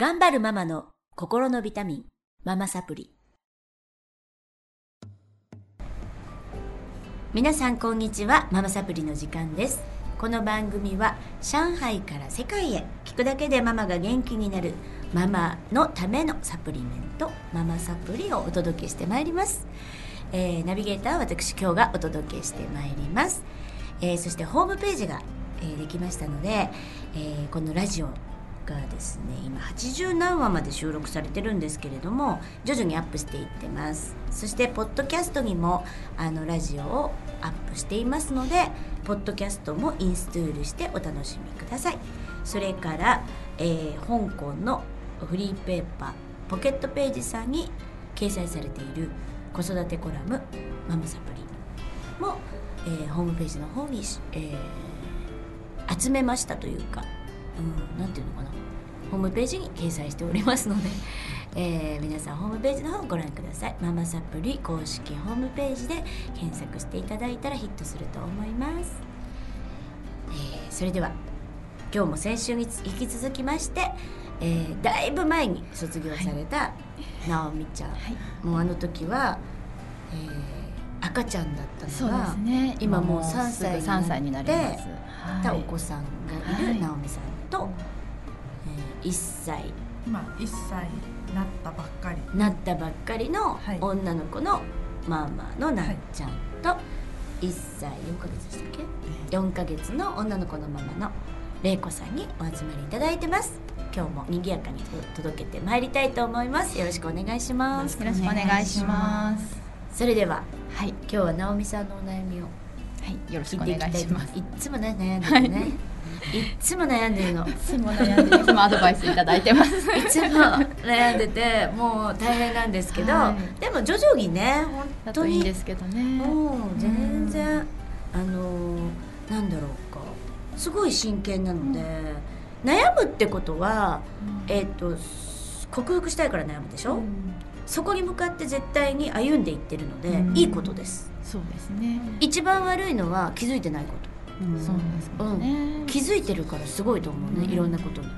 頑張るママの心のビタミン、ママサプリ。皆さんこんにちは、ママサプリの時間です。この番組は上海から世界へ聞くだけでママが元気になるママのためのサプリメントママサプリをお届けしてまいります、えーナビゲーターは私今日がお届けしてまいります、えーそしてホームページが、えーできましたので、えーこのラジオがですね今80何話まで収録されてるんですけれども徐々にアップしていってます。そしてポッドキャストにもあのラジオをアップしていますのでポッドキャストもインストールしてお楽しみください。それから、えー香港のフリーペーパーポケットページさんに掲載されている子育てコラム「ママサプリも」えーホームページの方に、えー集めましたというか、うん、なんていうのかな。ホームページに掲載しておりますので、えー皆さんホームページの方をご覧ください。ママサプリ公式ホームページで検索していただいたらヒットすると思います、えーそれでは今日も先週に引き続きまして、えーだいぶ前に卒業された直美ちゃん、もうあの時は、えー赤ちゃんだったのがですね。今もう3すぐ歳に三歳になります。たはい。お子さんがいるはい。直美さんと、えー1歳。今1歳になったばっかり。なったばっかりのはい。女の子のママのなっちゃんと1歳。4ヶ月でしたっけ？4ヶ月の女の子のママの玲子さんにお集まりいただいてます。今日も賑やかに届けてまいりたいと思います。よろしくお願いします。よろしくお願いします。それでははい。今日は直美さんのお悩みをはい。よろしくお願いします。いつもね悩んでるね、い、っつも悩んでるの。いつも悩んでいつもアドバイスいただいてます。いつも悩んでてもう大変なんですけど、はい。でも徐々にねだ本と当にいいんですけどね。もう全然あのーなんだろうか。すごい真剣なので、悩むってことは、えっ、と克服したいから悩むでしょ、そこに向かって絶対に歩んでいってるので、うん。いいことです。そうですね。一番悪いのは気づいてないことそうですよね。気づいてるからすごいと思うね、うんいろんなことに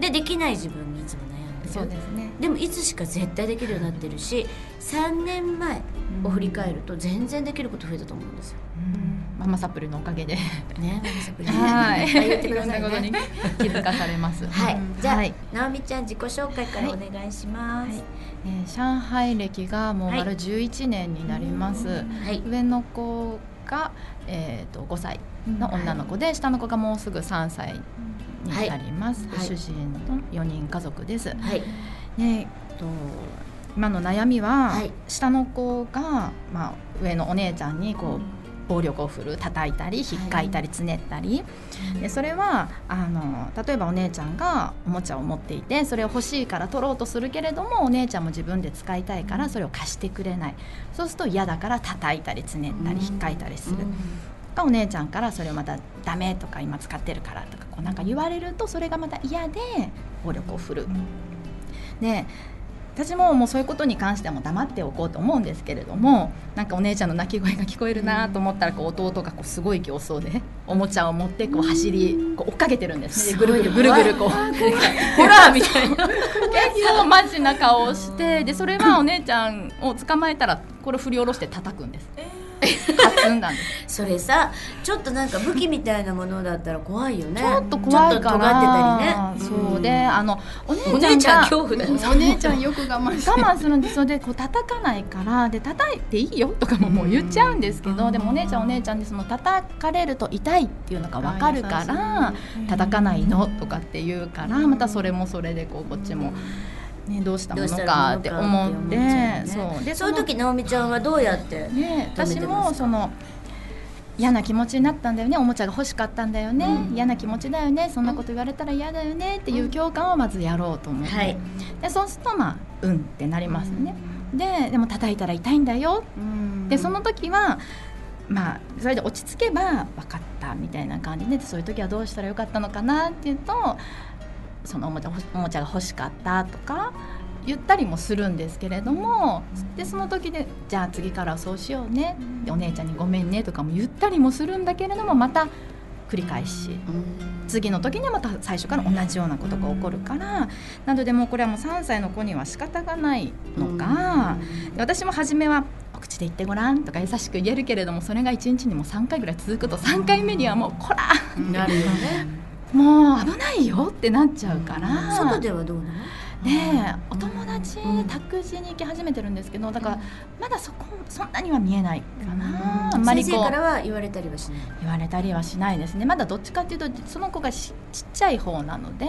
でできない自分にいつも悩んでるそうですね。でもいつしか絶対できるようになってるし3年前を振り返ると全然できること増えたと思うんですよ。うんママサプリのおかげで。ね、ママサプリはい。言ってくださいろんなことにね。気づかされます。はい、じゃあ、はい直美ちゃん自己紹介からお願いします。はいえー上海歴がもうはい丸11年になります。はい、上の子が、えー、と5歳の女の子で、下の子がもうすぐ3歳になります、はい。主人の4人家族です。はい、でえっと今の悩みは、はい。下の子が、まあ、上のお姉ちゃんにこう暴力を振る叩いたりひっかいたりつねったり、でそれはあの例えばお姉ちゃんがおもちゃを持っていてそれを欲しいから取ろうとするけれどもお姉ちゃんも自分で使いたいからそれを貸してくれない。そうすると嫌だから叩いたりつねったりひっかいたりする。がお姉ちゃんからそれをまた「ダメ」とか「今使ってるから」とかこうなんか言われるとそれがまた嫌で暴力を振る。で私ももうそういうことに関してはもう黙っておこうと思うんですけれどもなんかお姉ちゃんの泣き声が聞こえるなと思ったらこう弟がこうすごい形相でおもちゃを持ってこう走りこう追っかけてるんですねでぐるぐるぐるぐるこう ホラーみたいな。結構マジな顔をしてでそれはお姉ちゃんを捕まえたらこれ振り下ろして叩くんです。カツンなんです。それさ、ちょっとなんか武器みたいなものだったら怖いよね。ちょっと怖いからちょっと尖ってたりね。そうであのおお姉ちゃんが姉ちゃん恐怖だよ。お姉ちゃんよく我慢して我慢するんですよ。でこう叩かないからで叩いていいよとかももう言っちゃうんですけど、でもお姉ちゃんお姉ちゃんでその叩かれると痛いっていうのが分かるから叩かないのとかって言うからまたそれもそれでこうこっちも、ね、どうしたものかって思ってそう。でそういう時直美ちゃんはどうやって。ね、私もその嫌な気持ちになったんだよねおもちゃが欲しかったんだよね、うん。嫌な気持ちだよねそんなこと言われたら嫌だよねっていう共感をまずやろうと思って、はい。でそうするとまあうんってなりますね、ででも叩いたら痛いんだよ。でその時はまあそれで落ち着けば分かったみたいな感じでそういう時はどうしたらよかったのかなっていうとそのおもちゃおもちゃが欲しかったとか言ったりもするんですけれどもでその時でじゃあ次からはそうしようね。でお姉ちゃんにごめんねとかも言ったりもするんだけれどもまた繰り返し。うん次の時にはまた最初から同じようなことが起こるからなのでもうこれはもう3歳の子には仕方がないのか、で私も初めは「お口で言ってごらん」とか優しく言えるけれどもそれが1日にもう3回ぐらい続くと3回目にはもう「こらなるよねもう危ないよ」ってなっちゃうから。外ではどうなの？ねえお友達託児に行き始めてるんですけどだからまだそこそんなには見えないかな、あんまりこう。先生からは言われたりはしない？言われたりはしないですね。まだどっちかっていうとその子がしちっちゃい方なので、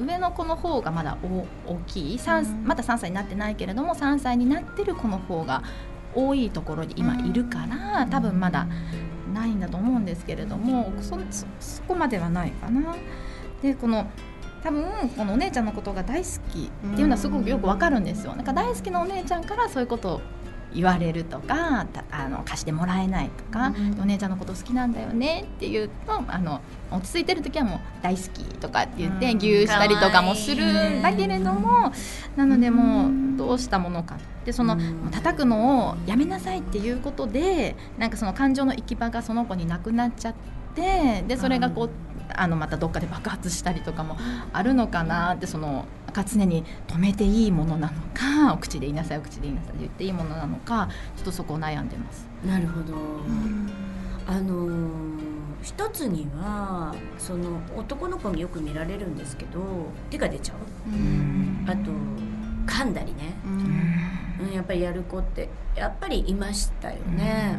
上の子の方がまだお大きい三まだ3歳になってないけれども3歳になってる子の方が多いところに今いるから多分まだないんだと思うんですけれどもそそそこまではないかな。でこの多分このお姉ちゃんのことが大好きっていうのはすごくよくわかるんですよ。なんか大好きなお姉ちゃんからそういうことを言われるとかたあの貸してもらえないとか、うん。お姉ちゃんのこと好きなんだよねって言うとあの落ち着いてる時はもう大好きとかって言ってうん。ぎゅーしたりとかもするんだけれどもなのでもうどうしたものかでそのうん。叩くのをやめなさいっていうことでなんかその感情の行き場がその子になくなっちゃってでそれがこうあのまたどっかで爆発したりとかもあるのかなってそのなんか常に止めていいものなのかお口で言いなさいお口で言いなさいって言っていいものなのかちょっとそこを悩んでます。なるほど、あのー一つにはその男の子によく見られるんですけど手が出ちゃう。あと噛んだりね、うん、やっぱりやる子ってやっぱりいましたよね、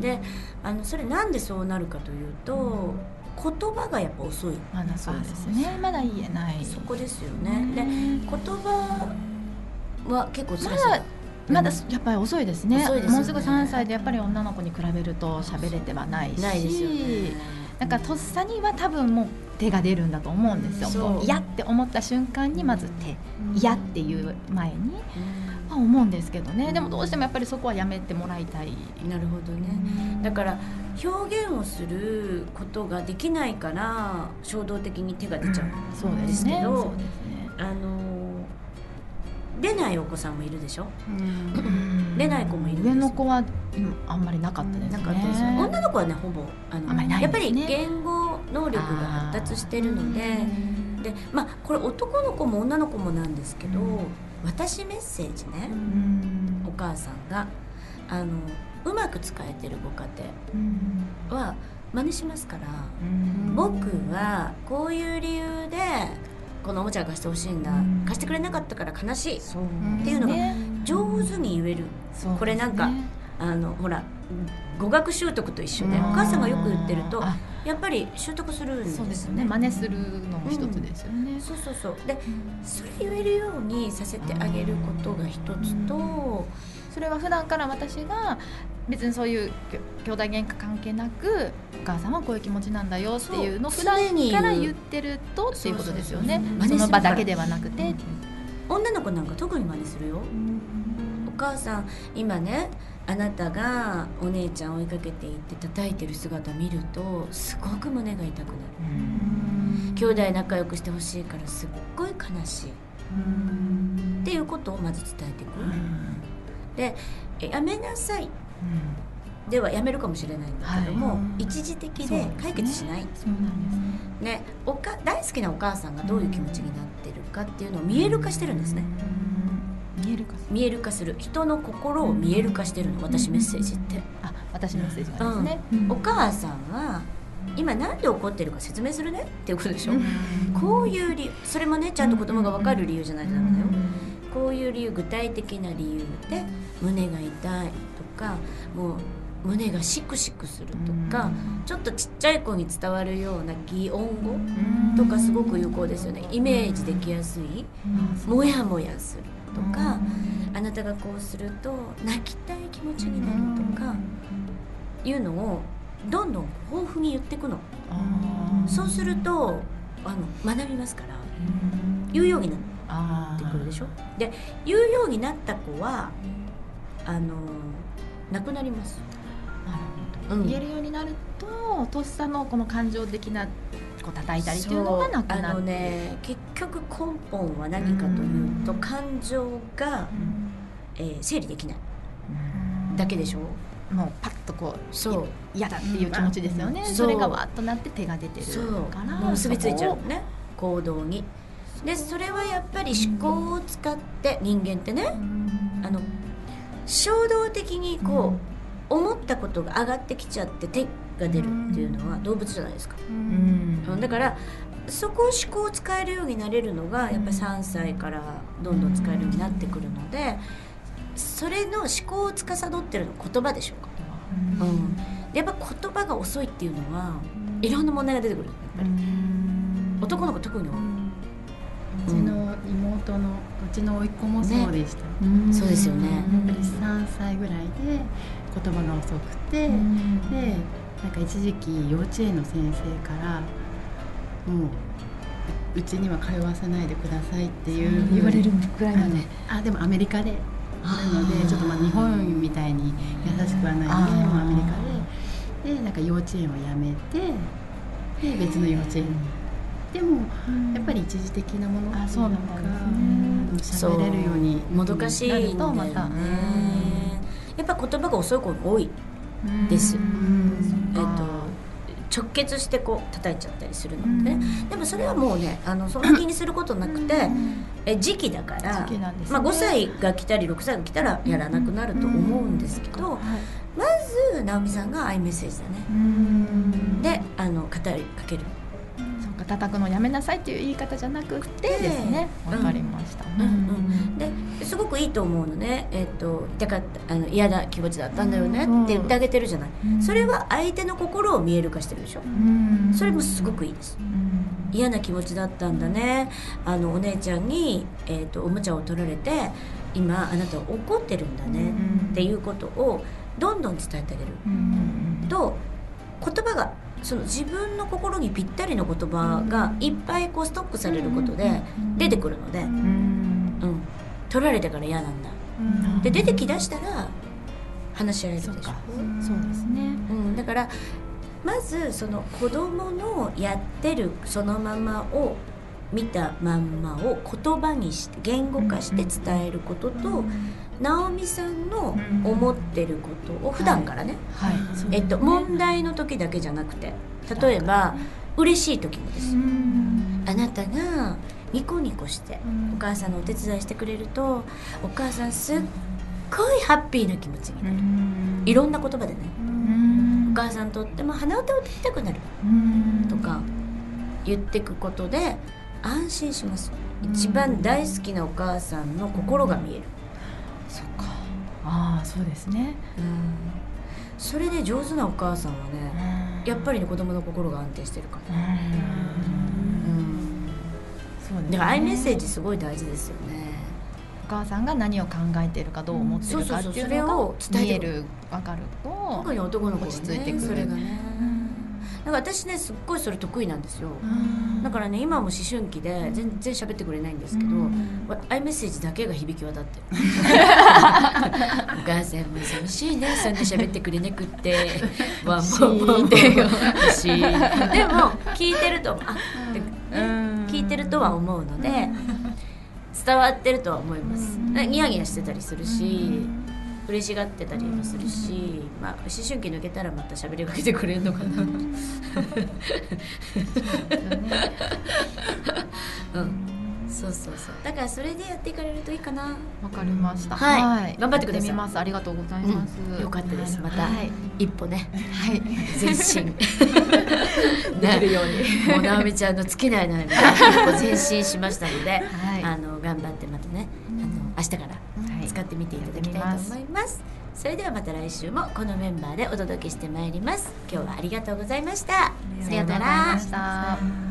であのそれなんでそうなるかというと言葉がやっぱ遅い。まだそうですね。まだ言えない。そこですよね。で言葉は結構まだまだやっぱり遅いですね。ね。もうすぐ3歳でやっぱり女の子に比べると喋れてはないし。ないですよね。なんかとっさには多分もう手が出るんだと思うんですよ。嫌って思った瞬間にまず手。嫌っていう前に。うんは思うんですけどね。でもどうしてもやっぱりそこはやめてもらいたい。なるほどね。だから表現をすることができないから衝動的に手が出ちゃうそうでですすけどねね。あの出ないお子さんもいるでしょ？うん。出ない子もいる上の子はうんあんまりなかったですね。ですよ。女の子はねほぼあのあんまりないやっぱり言語能力が発達してるので。でまあこれ男の子も女の子もなんですけど、うん私メッセージね、うん。お母さんがあのうまく使えてるご家うん。庭は真似しますから、うん。僕はこういう理由でこのおもちゃを貸してほしいんだ、うん。貸してくれなかったから悲しいっていうのがね。上手に言える。これなんかあのほら語学習得と一緒でうん。お母さんがよく言ってるとあ。やっぱり習得するんですよそうですよね。ね真似するのも一つですよね、そうそうそう。でそれ言えるようにさせてあげることが一つとそれは普段から私が別にそういう兄弟喧嘩関係なくお母さんはこういう気持ちなんだよっていうのを普段から言ってるとっていうことですよね。その場だけではなくて、女の子なんか特に真似するよ。お母さん今ねあなたがお姉ちゃん追いかけていって叩いてる姿見るとすごく胸が痛くなる。兄弟仲良くしてほしいからすっごい悲しい。っていうことをまず伝えていく。でえやめなさい。ではやめるかもしれないんだけども、はい。一時的で解決しない、です。ねね、おか大好きなお母さんがどういう気持ちになってるかっていうのを見える化してるんですね見えるか見える化する。人の心を見える化してるの。私メッセージって、あ私のメッセージがですね、お母さんは今なんで怒ってるか説明するね？っていうことでしょ、こういう理由それもねちゃんと子供が分かる理由じゃないとダメだよ、こういう理由具体的な理由で胸が痛いとかもう胸がシクシクするとか、ちょっとちっちゃい子に伝わるような擬音語とかすごく有効ですよね。イメージできやすい。モヤモヤするとかあなたがこうすると泣きたい気持ちになるとかいうのをどんどん豊富に言っていくの。そうするとあの学びますから。言うようになってくるでしょ。で言うようになった子はあのなくなります。なるほど。うん。言えるようになるととっさのこの感情的なこう叩いたりっていうのがなくなって。ね結局根本は何かというとうん。感情が、えー整理できない。だけでしょ？もうパッとこうそう。嫌だっていう気持ちですよね、うん。それがわっとなって手が出てるそうからもう。結びついちゃうね行動に。でそれはやっぱり思考を使って人間ってねあの衝動的にこう、思ったことが上がってきちゃって手が出るっていうのは動物じゃないですか、うんだからそこを思考を使えるようになれるのがやっぱり3歳からどんどん使えるようになってくるのでそれの思考を司ってるのは言葉でしょうか、うん、でやっぱ言葉が遅いっていうのはいろんな問題が出てくる。やっぱり。男の子特に多い、うちの妹のうちの甥っ子もそうでした、うん。そうですよね。やっぱり3歳ぐらいで言葉が遅くて、うん。でなんか一時期幼稚園の先生からもううちには通わせないでくださいっていう言われるくらいまで。あでもアメリカで。なのでちょっとまあ日本みたいに優しくはないんでもうアメリカで。でなんか幼稚園を辞めてで別の幼稚園。にでもやっぱり一時的なもの。っていうのあそうなんですねが喋れるようにもどかしいんだよね。なるとまたやっぱ言葉が遅い子が多いです。うん。えっと直結してこう叩いちゃったりするので、ねでもそれはもうねあのそんな気にすることなくて、え時期だから、ね。まあ、5歳が来たり6歳が来たらやらなくなると思うんですけど、まず直美さんがアイメッセージだね、うん。であの語りかける、叩くのやめなさいっていう言い方じゃなくてですねうん。わかりました、うんうん、ごくいいと思うのね、えっと痛かったあの嫌な気持ちだったんだよねって言ってあげてるじゃない、うん。それは相手の心を見える化してるでしょ、うん。それもすごくいいです。うん。嫌な気持ちだったんだね。あのお姉ちゃんに、えー、とおもちゃを取られて今あなたは怒ってるんだね。うん。っていうことをどんどん伝えてあげる。うん。と言葉がその自分の心にぴったりの言葉がいっぱいこうストックされることで出てくるので、取られてから嫌なんだ。うん。で出てきだしたら話し合えるでしょ。そうかそうですね。うん、だからまずその子供のやってるそのままを見たまんまを言葉にして言語化して伝えることと、直美さんの思ってることを普段からね、はい。えっと、問題の時だけじゃなくて例えば嬉しい時もです。よあなたがニコニコしてお母さんのお手伝いしてくれるとお母さんすっごいハッピーな気持ちになる、いろんな言葉でね。お母さんとっても鼻歌を歌いたくなる。とか言ってくことで安心します。一番大好きなお母さんの心が見える、そっか。ああそうですね。それで上手なお母さんはねやっぱりね子供の心が安定してるから、うんそうね。だからアイメッセージすごい大事ですよね。お母さんが何を考えてるかどう思ってるかっていうのが見える分かると特に男の子落ち着いてくる。それがね。だから私ねすっごいそれ得意なんですよ。うん。だからね今も思春期で全然喋ってくれないんですけど、アイメッセージだけが響き渡って。るお母さんも寂しいねそんな喋ってくれなくって。わもうもうもうしでも聞いてるとあって、てるとは思うので伝わってるとは思います。ニヤニヤしてたりするし嬉しがってたりもするし、まあ、思春期抜けたらまた喋りかけてくれるのかな。うん。そうそうそう。だからそれでやっていかれるといいかな。わかりました。はい。頑張ってください。ます。ありがとうございます、うん。よかったです。またはい、一歩ね。はい、前進できるように。もう直美ちゃんの尽きない悩みが前進しましたので、はい。あの頑張ってまたねあの明日からはい使ってみていただきたいと思います,、それではまた来週もこのメンバーでお届けしてまいります。今日はありがとうございました。さようなら